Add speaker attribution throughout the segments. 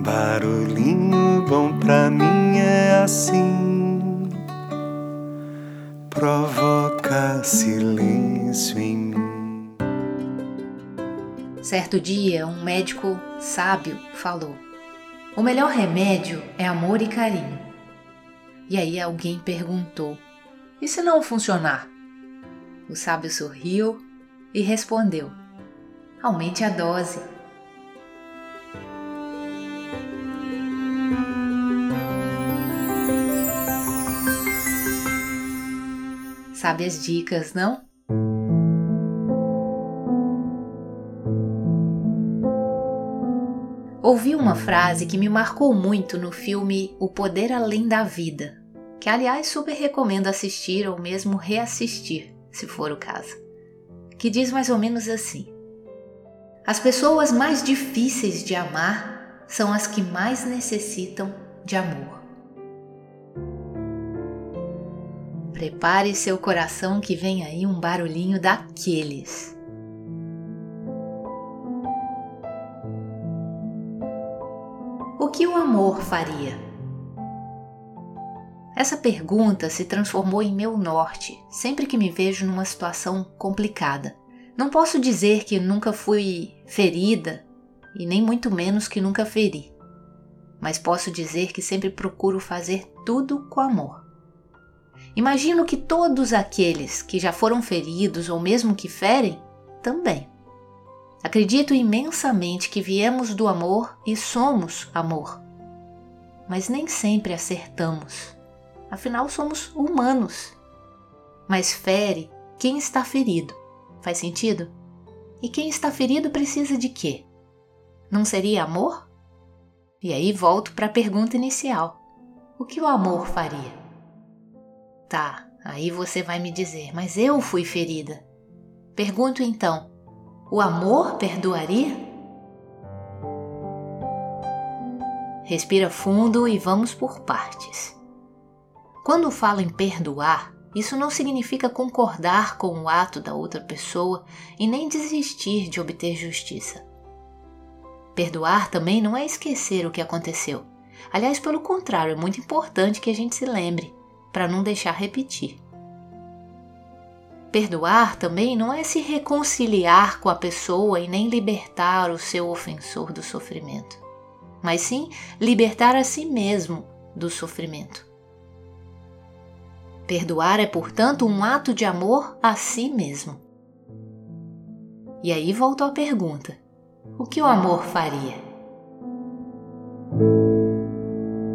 Speaker 1: Barulhinho bom pra mim é assim, provoca silêncio em mim.
Speaker 2: Certo dia, um médico sábio falou: O melhor remédio é amor e carinho. E aí alguém perguntou: E se não funcionar? O sábio sorriu e respondeu: Aumente a dose. Sabe as dicas, não? Ouvi uma frase que me marcou muito no filme O Poder Além da Vida, que aliás super recomendo assistir ou mesmo reassistir, se for o caso, que diz mais ou menos assim: As pessoas mais difíceis de amar são as que mais necessitam de amor. Prepare seu coração que vem aí um barulhinho daqueles. O que o amor faria? Essa pergunta se transformou em meu norte sempre que me vejo numa situação complicada. Não posso dizer que nunca fui ferida e nem muito menos que nunca feri, mas posso dizer que sempre procuro fazer tudo com amor. Imagino que todos aqueles que já foram feridos ou mesmo que ferem, também. Acredito imensamente que viemos do amor e somos amor. Mas nem sempre acertamos. Afinal, somos humanos. Mas fere quem está ferido. Faz sentido? E quem está ferido precisa de quê? Não seria amor? E aí volto para a pergunta inicial: o que o amor faria? Tá, aí você vai me dizer, mas eu fui ferida. Pergunto então: o amor perdoaria? Respira fundo e vamos por partes. Quando falo em perdoar, isso não significa concordar com o ato da outra pessoa e nem desistir de obter justiça. Perdoar também não é esquecer o que aconteceu. Aliás, pelo contrário, é muito importante que a gente se lembre para não deixar repetir. Perdoar também não é se reconciliar com a pessoa e nem libertar o seu ofensor do sofrimento, mas sim libertar a si mesmo do sofrimento. Perdoar é, portanto, um ato de amor a si mesmo. E aí volto à pergunta: o que o amor faria?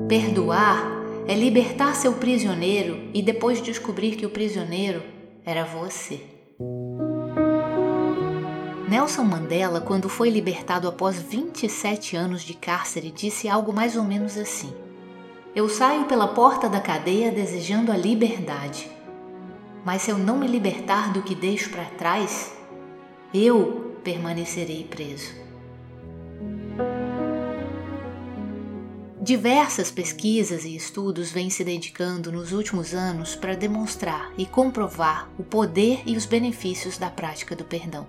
Speaker 2: Perdoar é libertar seu prisioneiro e depois descobrir que o prisioneiro era você. Nelson Mandela, quando foi libertado após 27 anos de cárcere, disse algo mais ou menos assim: Eu saio pela porta da cadeia desejando a liberdade, mas se eu não me libertar do que deixo para trás, eu permanecerei preso. Diversas pesquisas e estudos vêm se dedicando nos últimos anos para demonstrar e comprovar o poder e os benefícios da prática do perdão.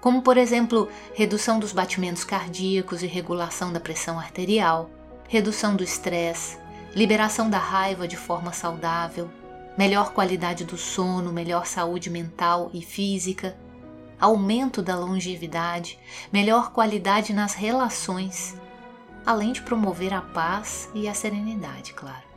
Speaker 2: Como, por exemplo, redução dos batimentos cardíacos e regulação da pressão arterial, redução do estresse, liberação da raiva de forma saudável, melhor qualidade do sono, melhor saúde mental e física, aumento da longevidade, melhor qualidade nas relações além de promover a paz e a serenidade, claro.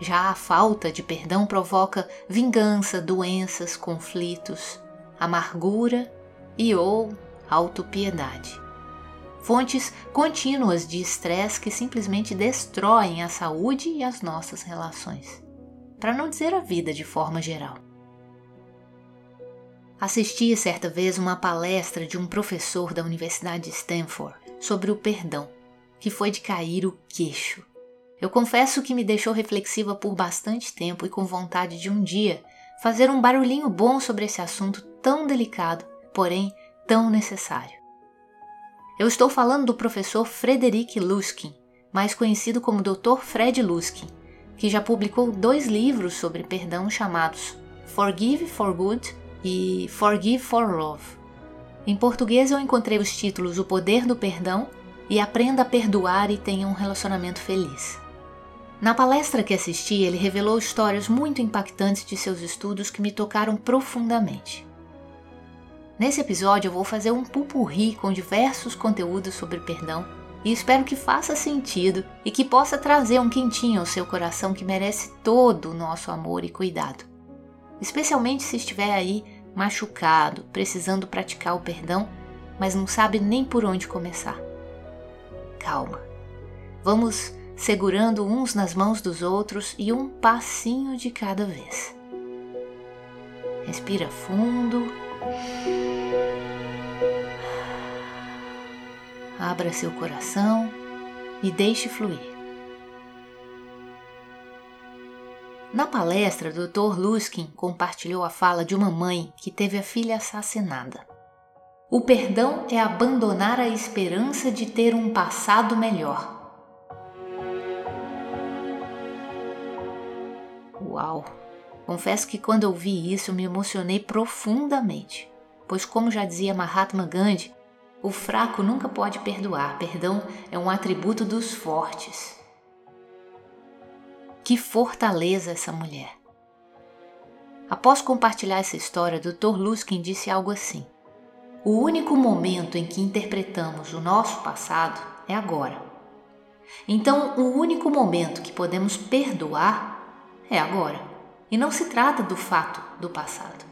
Speaker 2: Já a falta de perdão provoca vingança, doenças, conflitos, amargura e ou autopiedade. Fontes contínuas de estresse que simplesmente destroem a saúde e as nossas relações, para não dizer a vida de forma geral. Assisti certa vez uma palestra de um professor da Universidade de Stanford sobre o perdão, que foi de cair o queixo. Eu confesso que me deixou reflexiva por bastante tempo e com vontade de um dia fazer um barulhinho bom sobre esse assunto tão delicado, porém tão necessário. Eu estou falando do professor Frederic Luskin, mais conhecido como Dr. Fred Luskin, que já publicou dois livros sobre perdão chamados Forgive for Good e Forgive for Love. Em português eu encontrei os títulos O Poder do Perdão e aprenda a perdoar e tenha um relacionamento feliz. Na palestra que assisti, ele revelou histórias muito impactantes de seus estudos que me tocaram profundamente. Nesse episódio, eu vou fazer um pupurri com diversos conteúdos sobre perdão e espero que faça sentido e que possa trazer um quentinho ao seu coração que merece todo o nosso amor e cuidado. Especialmente se estiver aí machucado, precisando praticar o perdão, mas não sabe nem por onde começar. Calma. Vamos segurando uns nas mãos dos outros e um passinho de cada vez. Respira fundo. Abra seu coração e deixe fluir. Na palestra, Dr. Luskin compartilhou a fala de uma mãe que teve a filha assassinada. O perdão é abandonar a esperança de ter um passado melhor. Uau! Confesso que quando ouvi isso me emocionei profundamente, pois, como já dizia Mahatma Gandhi, o fraco nunca pode perdoar, perdão é um atributo dos fortes. Que fortaleza essa mulher! Após compartilhar essa história, Dr. Luskin disse algo assim: O único momento em que interpretamos o nosso passado é agora. Então, o único momento que podemos perdoar é agora. E não se trata do fato do passado.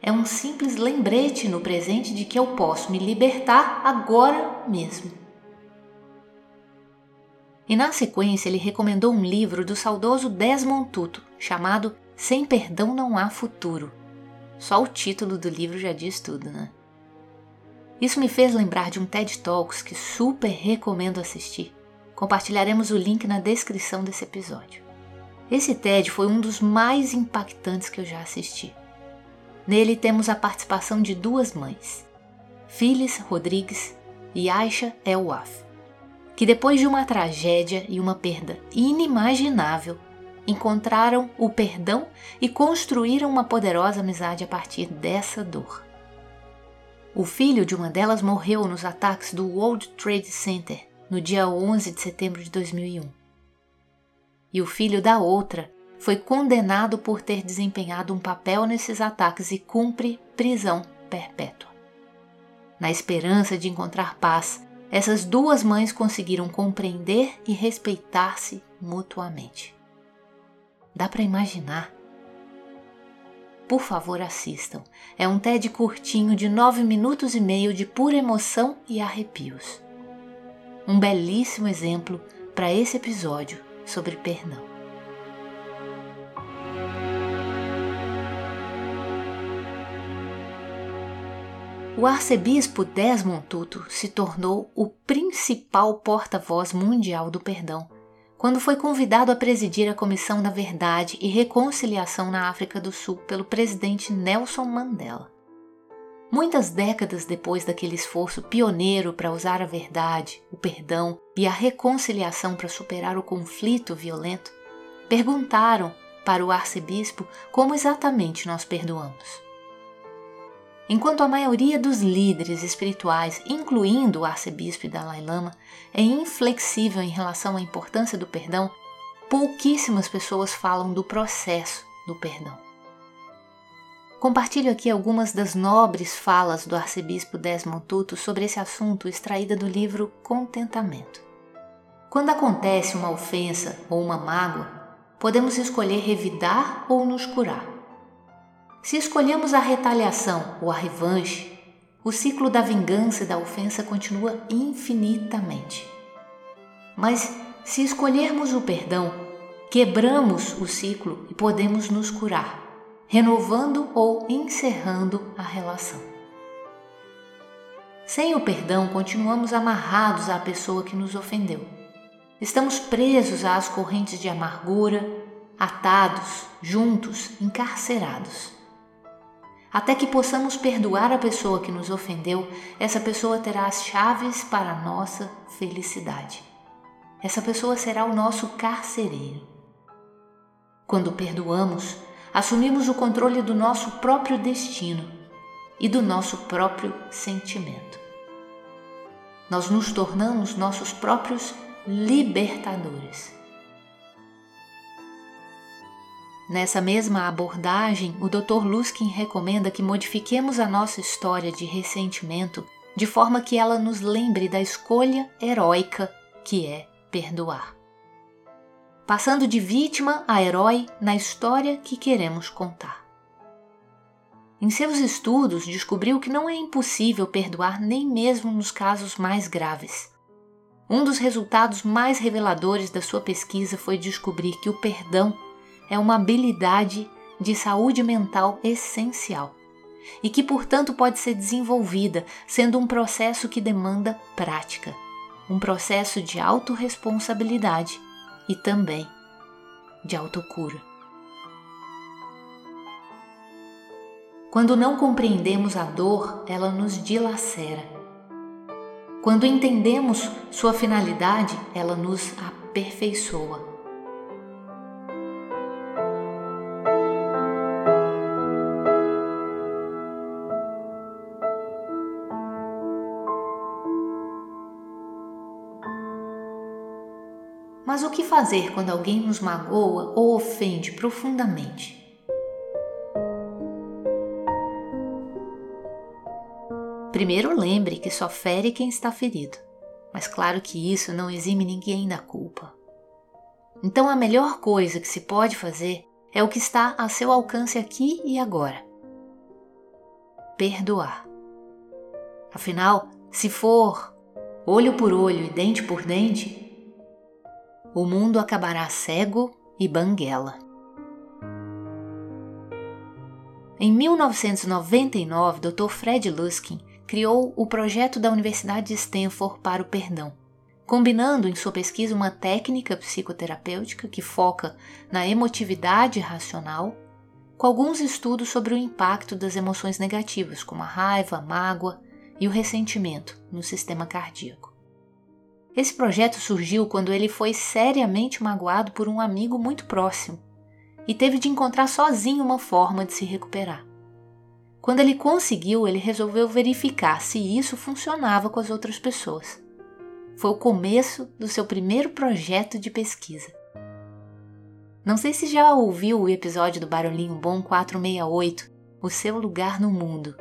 Speaker 2: É um simples lembrete no presente de que eu posso me libertar agora mesmo. E na sequência ele recomendou um livro do saudoso Desmond Tutu chamado Sem Perdão Não Há Futuro. Só o título do livro já diz tudo, né? Isso me fez lembrar de um TED Talks que super recomendo assistir. Compartilharemos o link na descrição desse episódio. Esse TED foi um dos mais impactantes que eu já assisti. Nele temos a participação de duas mães, Phyllis Rodrigues e Aisha Elwaf, que depois de uma tragédia e uma perda inimaginável, encontraram o perdão e construíram uma poderosa amizade a partir dessa dor. O filho de uma delas morreu nos ataques do World Trade Center no dia 11 de setembro de 2001 e o filho da outra foi condenado por ter desempenhado um papel nesses ataques e cumpre prisão perpétua. Na esperança de encontrar paz, essas duas mães conseguiram compreender e respeitar-se mutuamente. Dá para imaginar? Por favor, assistam. É um TED curtinho de nove minutos e meio de pura emoção e arrepios. Um belíssimo exemplo para esse episódio sobre perdão. O arcebispo Desmond Tutu se tornou o principal porta-voz mundial do perdão quando foi convidado a presidir a Comissão da Verdade e Reconciliação na África do Sul pelo presidente Nelson Mandela. Muitas décadas depois daquele esforço pioneiro para usar a verdade, o perdão e a reconciliação para superar o conflito violento, perguntaram para o arcebispo como exatamente nós perdoamos. Enquanto a maioria dos líderes espirituais, incluindo o arcebispo e Dalai Lama, é inflexível em relação à importância do perdão, pouquíssimas pessoas falam do processo do perdão. Compartilho aqui algumas das nobres falas do arcebispo Desmond Tutu sobre esse assunto extraída do livro Contentamento. Quando acontece uma ofensa ou uma mágoa, podemos escolher revidar ou nos curar. Se escolhemos a retaliação ou a revanche, o ciclo da vingança e da ofensa continua infinitamente. Mas se escolhermos o perdão, quebramos o ciclo e podemos nos curar renovando ou encerrando a relação. Sem o perdão, continuamos amarrados à pessoa que nos ofendeu. Estamos presos às correntes de amargura, atados, juntos, encarcerados. Até que possamos perdoar a pessoa que nos ofendeu, essa pessoa terá as chaves para a nossa felicidade. Essa pessoa será o nosso carcereiro. Quando perdoamos, assumimos o controle do nosso próprio destino e do nosso próprio sentimento. nós nos tornamos nossos próprios libertadores. Nessa mesma abordagem, o Dr. Luskin recomenda que modifiquemos a nossa história de ressentimento de forma que ela nos lembre da escolha heróica que é perdoar. Passando de vítima a herói na história que queremos contar. Em seus estudos, descobriu que não é impossível perdoar nem mesmo nos casos mais graves. Um dos resultados mais reveladores da sua pesquisa foi descobrir que o perdão é uma habilidade de saúde mental essencial e que, portanto, pode ser desenvolvida, sendo um processo que demanda prática, um processo de autorresponsabilidade e também de autocura. Quando não compreendemos a dor, ela nos dilacera. Quando entendemos sua finalidade, ela nos aperfeiçoa. Mas o que fazer quando alguém nos magoa ou ofende profundamente? Primeiro lembre que só fere quem está ferido, mas claro que isso não exime ninguém da culpa. Então a melhor coisa que se pode fazer é o que está a seu alcance aqui e agora: perdoar. Afinal, se for olho por olho e dente por dente, o mundo acabará cego e banguela. Em 1999, Dr. Fred Luskin criou o projeto da Universidade de Stanford para o perdão, combinando em sua pesquisa uma técnica psicoterapêutica que foca na emotividade racional, com alguns estudos sobre o impacto das emoções negativas, como a raiva, a mágoa e o ressentimento no sistema cardíaco. Esse projeto surgiu quando ele foi seriamente magoado por um amigo muito próximo e teve de encontrar sozinho uma forma de se recuperar. Quando ele conseguiu, ele resolveu verificar se isso funcionava com as outras pessoas. Foi o começo do seu primeiro projeto de pesquisa. Não sei se já ouviu o episódio do Barulhinho Bom 468, O Seu Lugar no Mundo.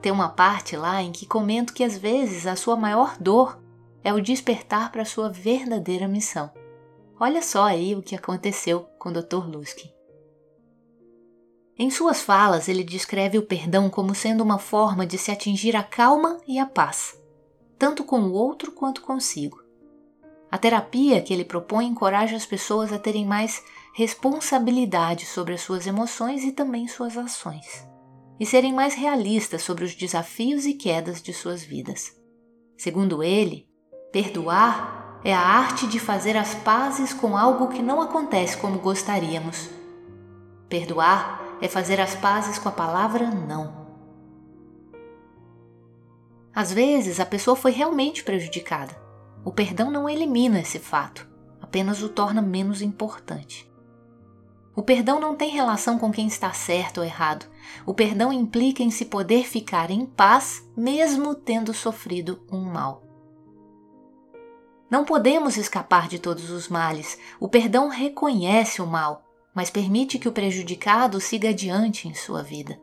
Speaker 2: Tem uma parte lá em que comento que às vezes a sua maior dor é o despertar para sua verdadeira missão. Olha só aí o que aconteceu com o Dr. Luskin. Em suas falas, ele descreve o perdão como sendo uma forma de se atingir a calma e a paz, tanto com o outro quanto consigo. A terapia que ele propõe encoraja as pessoas a terem mais responsabilidade sobre as suas emoções e também suas ações, e serem mais realistas sobre os desafios e quedas de suas vidas. Segundo ele, Perdoar é a arte de fazer as pazes com algo que não acontece como gostaríamos. Perdoar é fazer as pazes com a palavra não. Às vezes a pessoa foi realmente prejudicada. O perdão não elimina esse fato, apenas o torna menos importante. O perdão não tem relação com quem está certo ou errado. O perdão implica em se poder ficar em paz mesmo tendo sofrido um mal. Não podemos escapar de todos os males. O perdão reconhece o mal, mas permite que o prejudicado siga adiante em sua vida.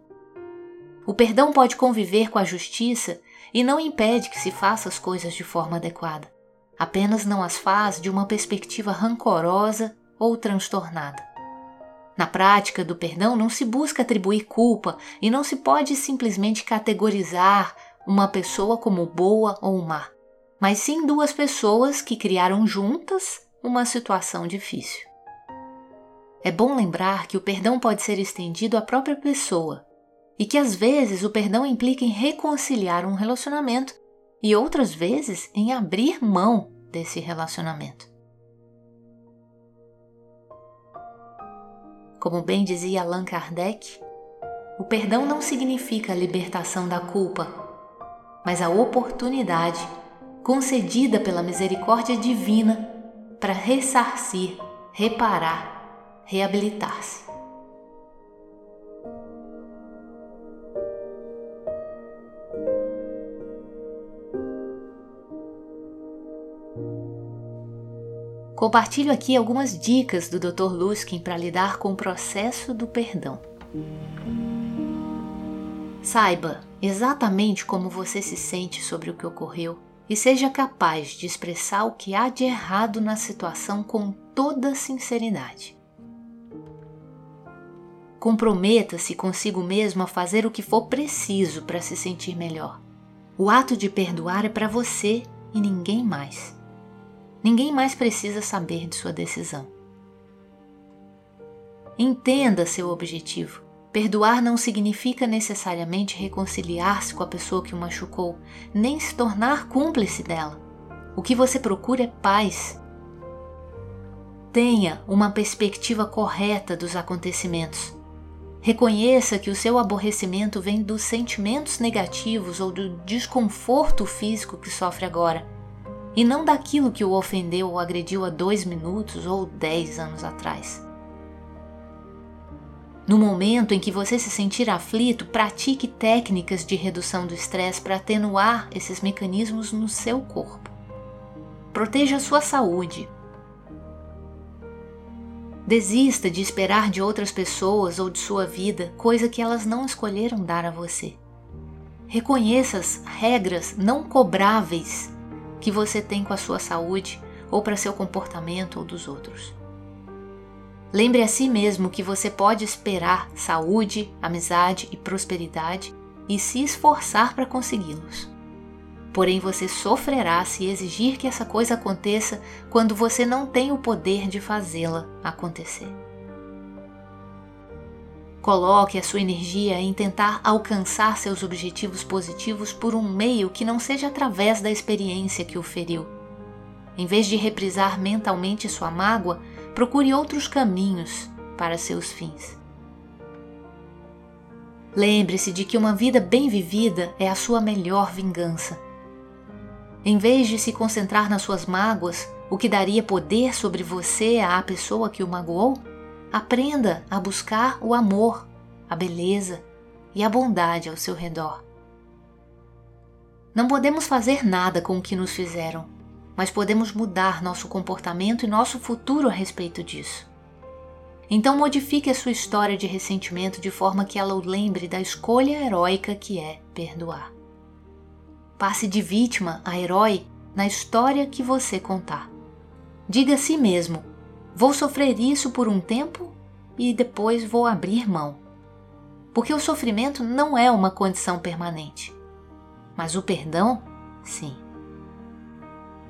Speaker 2: O perdão pode conviver com a justiça e não impede que se faça as coisas de forma adequada. Apenas não as faz de uma perspectiva rancorosa ou transtornada. Na prática do perdão, não se busca atribuir culpa e não se pode simplesmente categorizar uma pessoa como boa ou má mas sim duas pessoas que criaram juntas uma situação difícil. É bom lembrar que o perdão pode ser estendido à própria pessoa e que às vezes o perdão implica em reconciliar um relacionamento e outras vezes em abrir mão desse relacionamento. Como bem dizia Allan Kardec, o perdão não significa a libertação da culpa, mas a oportunidade concedida pela misericórdia divina para ressarcir, reparar, reabilitar-se. Compartilho aqui algumas dicas do Dr. Luskin para lidar com o processo do perdão. Saiba exatamente como você se sente sobre o que ocorreu e seja capaz de expressar o que há de errado na situação com toda sinceridade. Comprometa-se consigo mesmo a fazer o que for preciso para se sentir melhor. O ato de perdoar é para você e ninguém mais. Ninguém mais precisa saber de sua decisão. Entenda seu objetivo. Perdoar não significa necessariamente reconciliar-se com a pessoa que o machucou, nem se tornar cúmplice dela. O que você procura é paz. Tenha uma perspectiva correta dos acontecimentos. Reconheça que o seu aborrecimento vem dos sentimentos negativos ou do desconforto físico que sofre agora e não daquilo que o ofendeu ou agrediu há dois minutos ou dez anos atrás. No momento em que você se sentir aflito, pratique técnicas de redução do estresse para atenuar esses mecanismos no seu corpo. Proteja a sua saúde. Desista de esperar de outras pessoas ou de sua vida coisa que elas não escolheram dar a você. Reconheça as regras não cobráveis que você tem com a sua saúde ou para seu comportamento ou dos outros. Lembre a si mesmo que você pode esperar saúde, amizade e prosperidade e se esforçar para consegui-los. Porém, você sofrerá se exigir que essa coisa aconteça quando você não tem o poder de fazê-la acontecer. Coloque a sua energia em tentar alcançar seus objetivos positivos por um meio que não seja através da experiência que o feriu. Em vez de reprisar mentalmente sua mágoa, procure outros caminhos para seus fins. Lembre-se de que uma vida bem vivida é a sua melhor vingança. Em vez de se concentrar nas suas mágoas, o que daria poder sobre você à pessoa que o magoou, Aprenda a buscar o amor, a beleza e a bondade ao seu redor. Não podemos fazer nada com o que nos fizeram, mas podemos mudar nosso comportamento e nosso futuro a respeito disso. Então modifique a sua história de ressentimento de forma que ela o lembre da escolha heróica que é perdoar. Passe de vítima a herói na história que você contar. Diga a si mesmo Vou sofrer isso por um tempo e depois vou abrir mão. Porque o sofrimento não é uma condição permanente. Mas o perdão, sim.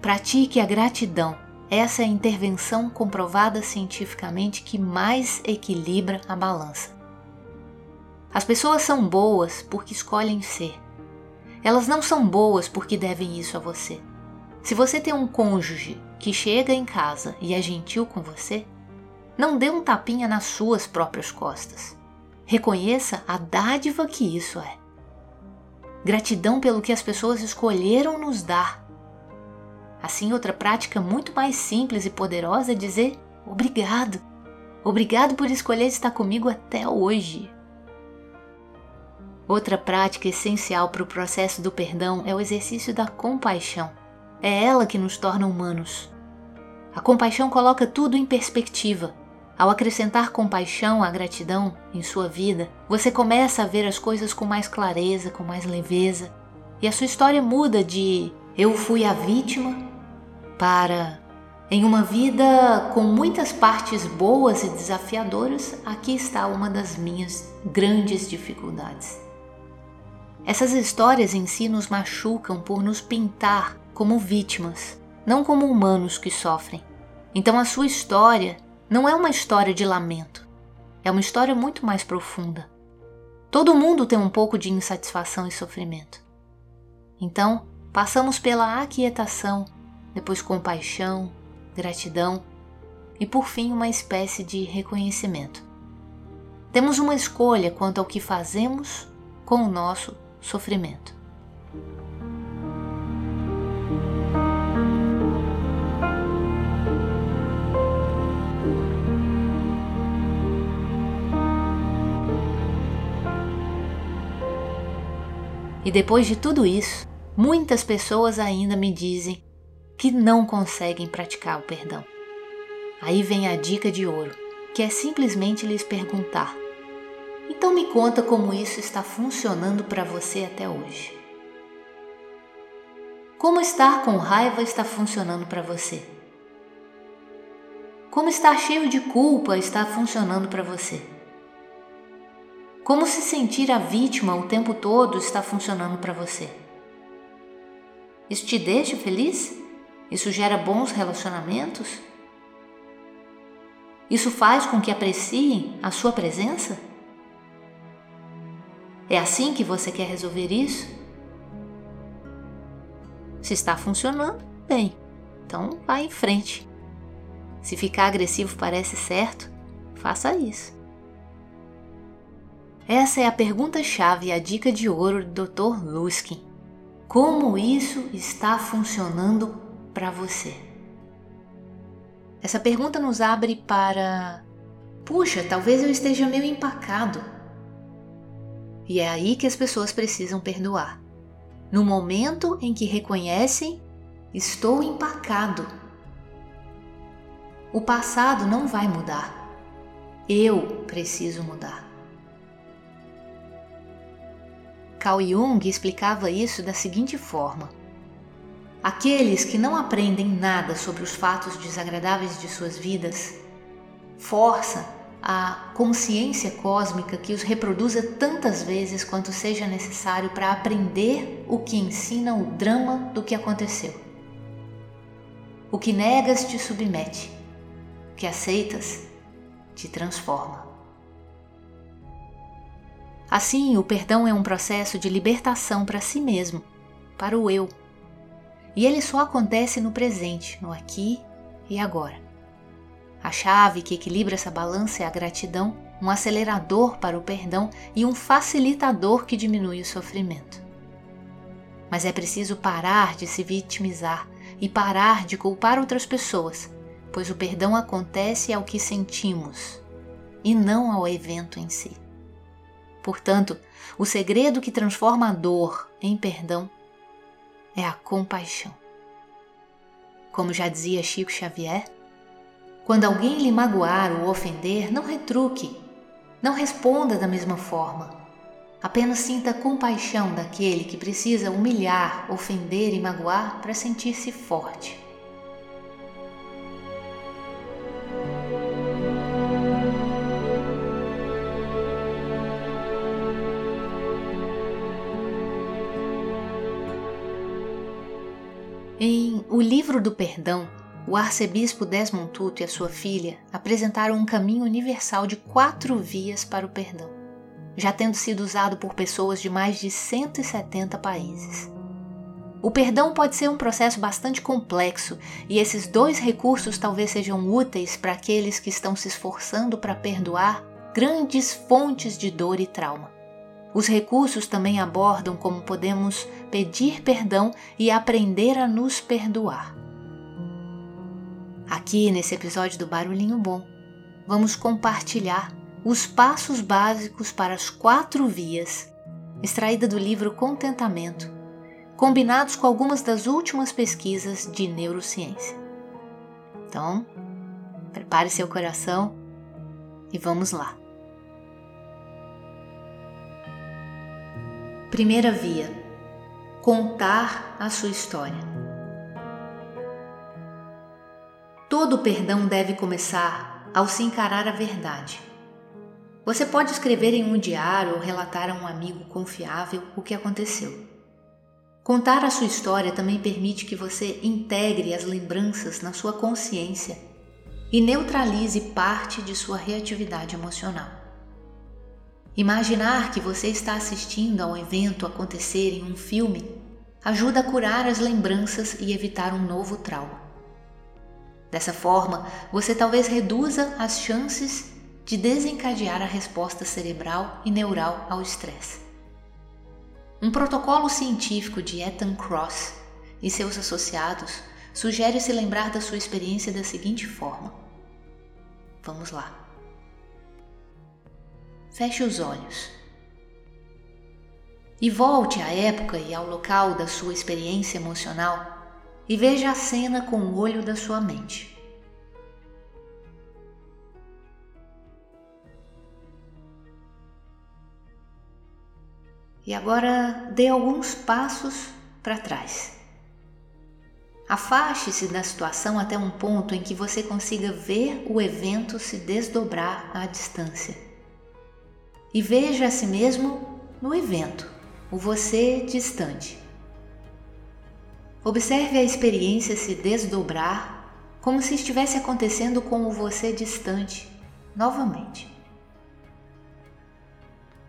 Speaker 2: Pratique a gratidão. Essa é a intervenção comprovada cientificamente que mais equilibra a balança. As pessoas são boas porque escolhem ser. Elas não são boas porque devem isso a você. Se você tem um cônjuge que chega em casa e é gentil com você, não dê um tapinha nas suas próprias costas. Reconheça a dádiva que isso é. Gratidão pelo que as pessoas escolheram nos dar. Assim, outra prática muito mais simples e poderosa é dizer obrigado. Obrigado por escolher estar comigo até hoje. Outra prática essencial para o processo do perdão é o exercício da compaixão. É ela que nos torna humanos. A compaixão coloca tudo em perspectiva. Ao acrescentar compaixão à gratidão em sua vida, você começa a ver as coisas com mais clareza, com mais leveza, e a sua história muda de eu fui a vítima para em uma vida com muitas partes boas e desafiadoras, aqui está uma das minhas grandes dificuldades. Essas histórias em si nos machucam por nos pintar como vítimas não como humanos que sofrem. Então a sua história não é uma história de lamento, é uma história muito mais profunda. Todo mundo tem um pouco de insatisfação e sofrimento. Então, passamos pela aquietação, depois compaixão, gratidão e por fim uma espécie de reconhecimento. Temos uma escolha quanto ao que fazemos com o nosso sofrimento. E depois de tudo isso, muitas pessoas ainda me dizem: que não conseguem praticar o perdão. Aí vem a dica de ouro, que é simplesmente lhes perguntar: então me conta como isso está funcionando para você até hoje. Como estar com raiva está funcionando para você? Como estar cheio de culpa está funcionando para você? Como se sentir a vítima o tempo todo está funcionando para você? Isso te deixa feliz? Isso gera bons relacionamentos? Isso faz com que apreciem a sua presença? É assim que você quer resolver isso? Se está funcionando, bem, então vá em frente. Se ficar agressivo parece certo, faça isso. Essa é a pergunta-chave e a dica de ouro do Dr. Luskin. Como isso está funcionando para você? Essa pergunta nos abre para: puxa, talvez eu esteja meio empacado. E é aí que as pessoas precisam perdoar. No momento em que reconhecem, estou empacado. O passado não vai mudar. Eu preciso mudar. Carl Jung explicava isso da seguinte forma: Aqueles que não aprendem nada sobre os fatos desagradáveis de suas vidas, força a consciência cósmica que os reproduza tantas vezes quanto seja necessário para aprender o que ensina o drama do que aconteceu. O que negas te submete, o que aceitas te transforma. Assim, o perdão é um processo de libertação para si mesmo, para o eu. E ele só acontece no presente, no aqui e agora. A chave que equilibra essa balança é a gratidão, um acelerador para o perdão e um facilitador que diminui o sofrimento. Mas é preciso parar de se vitimizar e parar de culpar outras pessoas, pois o perdão acontece ao que sentimos e não ao evento em si. Portanto, o segredo que transforma a dor em perdão é a compaixão. Como já dizia Chico Xavier, quando alguém lhe magoar ou ofender, não retruque, não responda da mesma forma. Apenas sinta compaixão daquele que precisa humilhar, ofender e magoar para sentir-se forte. Em O Livro do Perdão, o arcebispo Desmond Tutu e a sua filha apresentaram um caminho universal de quatro vias para o perdão, já tendo sido usado por pessoas de mais de 170 países. O perdão pode ser um processo bastante complexo e esses dois recursos talvez sejam úteis para aqueles que estão se esforçando para perdoar grandes fontes de dor e trauma. Os recursos também abordam como podemos pedir perdão e aprender a nos perdoar. Aqui nesse episódio do Barulhinho Bom, vamos compartilhar os passos básicos para as quatro vias, extraída do livro Contentamento, combinados com algumas das últimas pesquisas de neurociência. Então, prepare seu coração e vamos lá. Primeira via: contar a sua história. Todo perdão deve começar ao se encarar a verdade. Você pode escrever em um diário ou relatar a um amigo confiável o que aconteceu. Contar a sua história também permite que você integre as lembranças na sua consciência e neutralize parte de sua reatividade emocional. Imaginar que você está assistindo a um evento acontecer em um filme ajuda a curar as lembranças e evitar um novo trauma. Dessa forma, você talvez reduza as chances de desencadear a resposta cerebral e neural ao estresse. Um protocolo científico de Ethan Cross e seus associados sugere se lembrar da sua experiência da seguinte forma. Vamos lá. Feche os olhos e volte à época e ao local da sua experiência emocional e veja a cena com o olho da sua mente. E agora dê alguns passos para trás. Afaste-se da situação até um ponto em que você consiga ver o evento se desdobrar à distância. E veja a si mesmo no evento, o você distante. Observe a experiência se desdobrar como se estivesse acontecendo com o você distante novamente.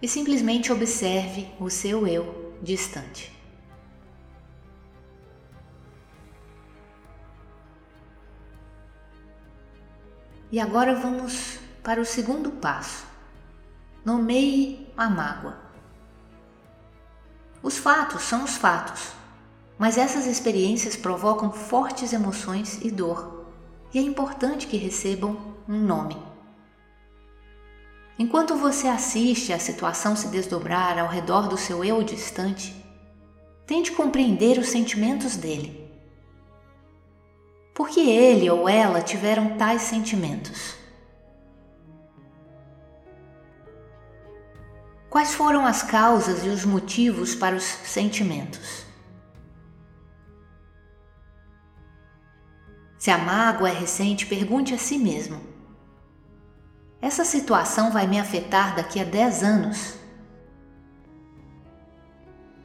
Speaker 2: E simplesmente observe o seu eu distante. E agora vamos para o segundo passo. Nomeie a mágoa. Os fatos são os fatos, mas essas experiências provocam fortes emoções e dor, e é importante que recebam um nome. Enquanto você assiste a situação se desdobrar ao redor do seu eu distante, tente compreender os sentimentos dele por que ele ou ela tiveram tais sentimentos? Quais foram as causas e os motivos para os sentimentos? Se a mágoa é recente, pergunte a si mesmo: essa situação vai me afetar daqui a 10 anos?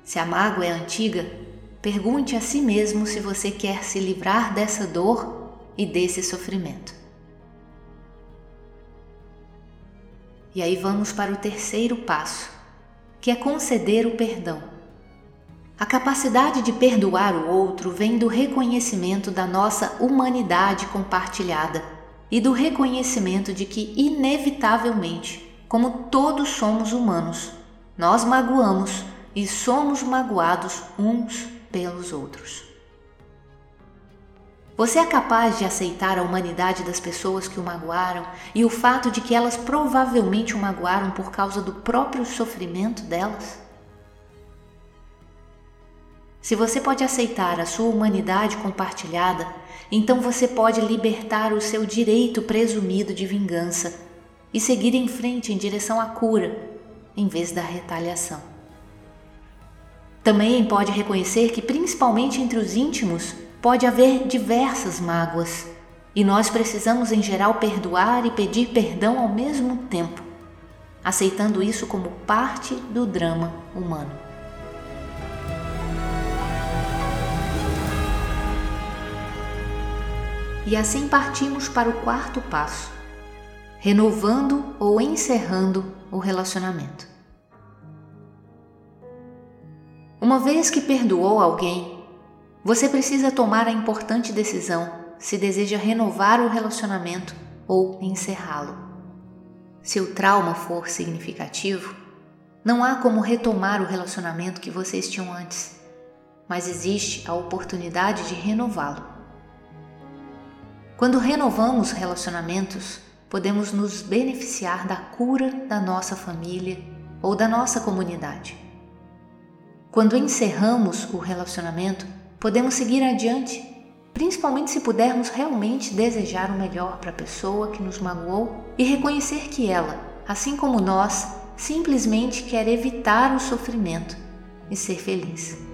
Speaker 2: Se a mágoa é antiga, Pergunte a si mesmo se você quer se livrar dessa dor e desse sofrimento. E aí vamos para o terceiro passo, que é conceder o perdão. A capacidade de perdoar o outro vem do reconhecimento da nossa humanidade compartilhada e do reconhecimento de que, inevitavelmente, como todos somos humanos, nós magoamos e somos magoados uns pelos outros. Você é capaz de aceitar a humanidade das pessoas que o magoaram e o fato de que elas provavelmente o magoaram por causa do próprio sofrimento delas? Se você pode aceitar a sua humanidade compartilhada, então você pode libertar o seu direito presumido de vingança e seguir em frente em direção à cura, em vez da retaliação. Também pode reconhecer que, principalmente entre os íntimos, pode haver diversas mágoas e nós precisamos, em geral, perdoar e pedir perdão ao mesmo tempo, aceitando isso como parte do drama humano. E assim partimos para o quarto passo, renovando ou encerrando o relacionamento. Uma vez que perdoou alguém, você precisa tomar a importante decisão se deseja renovar o relacionamento ou encerrá-lo. Se o trauma for significativo, não há como retomar o relacionamento que vocês tinham antes, mas existe a oportunidade de renová-lo. Quando renovamos relacionamentos, podemos nos beneficiar da cura da nossa família ou da nossa comunidade. Quando encerramos o relacionamento, podemos seguir adiante, principalmente se pudermos realmente desejar o melhor para a pessoa que nos magoou e reconhecer que ela, assim como nós, simplesmente quer evitar o sofrimento e ser feliz.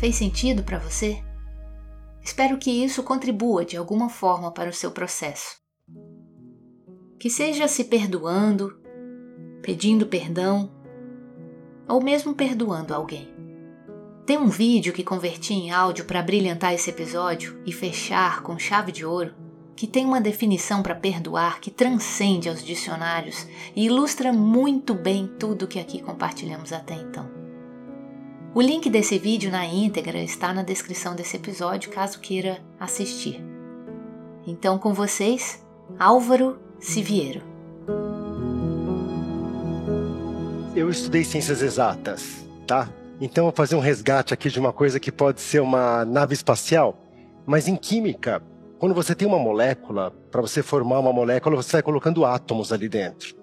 Speaker 2: Fez sentido para você? Espero que isso contribua de alguma forma para o seu processo. Que seja se perdoando, pedindo perdão ou mesmo perdoando alguém. Tem um vídeo que converti em áudio para brilhantar esse episódio e fechar com chave de ouro, que tem uma definição para perdoar que transcende aos dicionários e ilustra muito bem tudo que aqui compartilhamos até então. O link desse vídeo na íntegra está na descrição desse episódio, caso queira assistir. Então, com vocês, Álvaro Siviero.
Speaker 3: Eu estudei ciências exatas, tá? Então, vou fazer um resgate aqui de uma coisa que pode ser uma nave espacial, mas em química, quando você tem uma molécula, para você formar uma molécula, você vai colocando átomos ali dentro.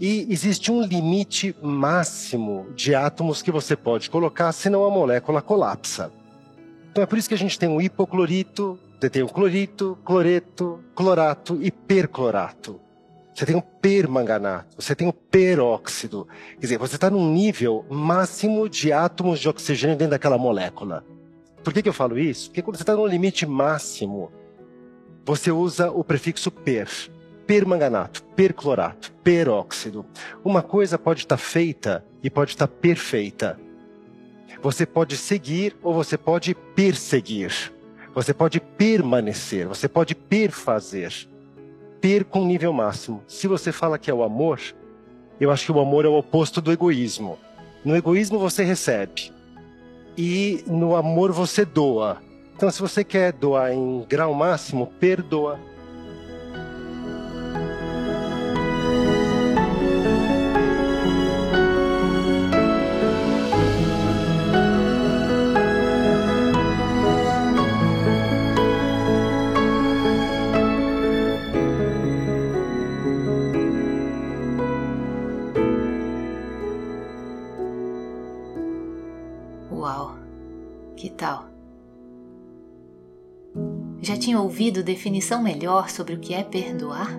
Speaker 3: E existe um limite máximo de átomos que você pode colocar, senão a molécula colapsa. Então é por isso que a gente tem o hipoclorito, você tem o clorito, cloreto, clorato e perclorato. Você tem o permanganato, você tem o peróxido. Quer dizer, você está num nível máximo de átomos de oxigênio dentro daquela molécula. Por que, que eu falo isso? Porque quando você está no limite máximo, você usa o prefixo per. Permanganato, perclorato, peróxido. Uma coisa pode estar tá feita e pode estar tá perfeita. Você pode seguir ou você pode perseguir. Você pode permanecer, você pode perfazer. Per com nível máximo. Se você fala que é o amor, eu acho que o amor é o oposto do egoísmo. No egoísmo você recebe e no amor você doa. Então, se você quer doar em grau máximo, perdoa.
Speaker 2: Tinha ouvido definição melhor sobre o que é perdoar?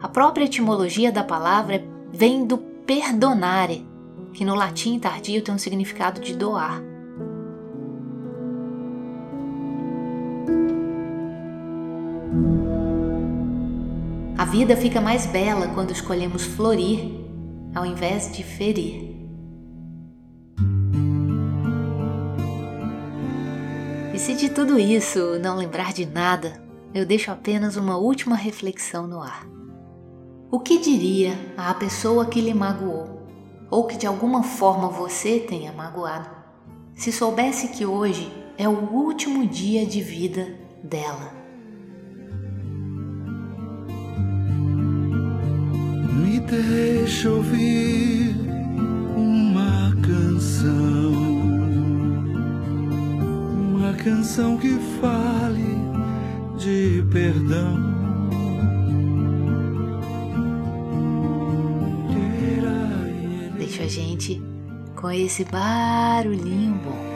Speaker 2: A própria etimologia da palavra vem do perdonare, que no latim tardio tem um significado de doar. A vida fica mais bela quando escolhemos florir ao invés de ferir. Se de tudo isso não lembrar de nada, eu deixo apenas uma última reflexão no ar. O que diria à pessoa que lhe magoou, ou que de alguma forma você tenha magoado, se soubesse que hoje é o último dia de vida dela?
Speaker 4: Me deixa ouvir uma canção canção que fale de perdão.
Speaker 2: Deixa a gente com esse barulhinho bom.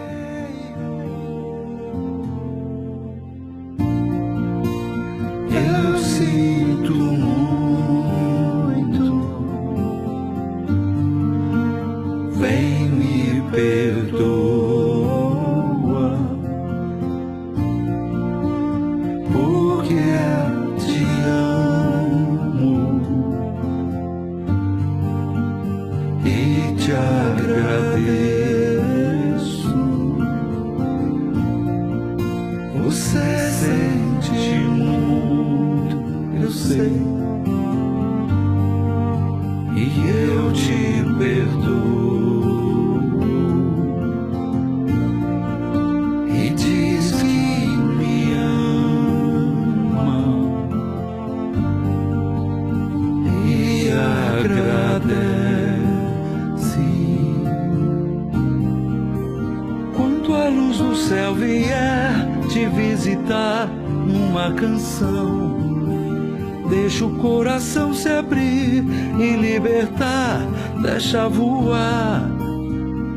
Speaker 4: Deixa voar.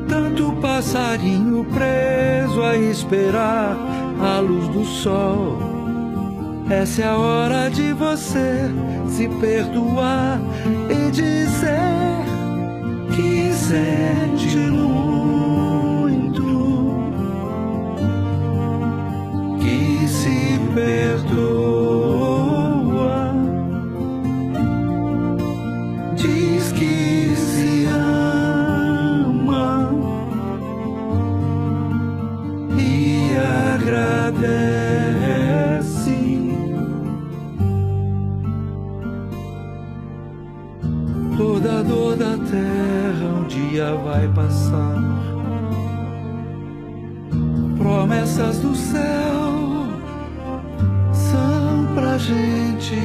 Speaker 4: Tanto passarinho preso a esperar a luz do sol. Essa é a hora de você se perdoar e dizer que sente dia vai passar. Promessas do céu são gente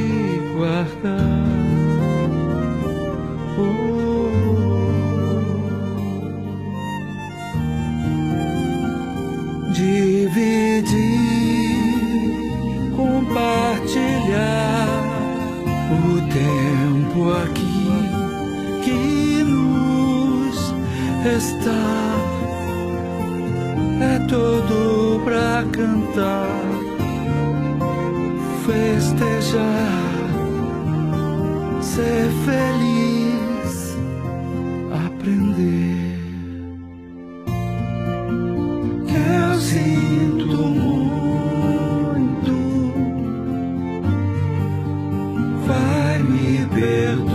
Speaker 4: guardar. Está é todo pra cantar, festejar, ser feliz, aprender. Eu sinto muito, vai me perdoar,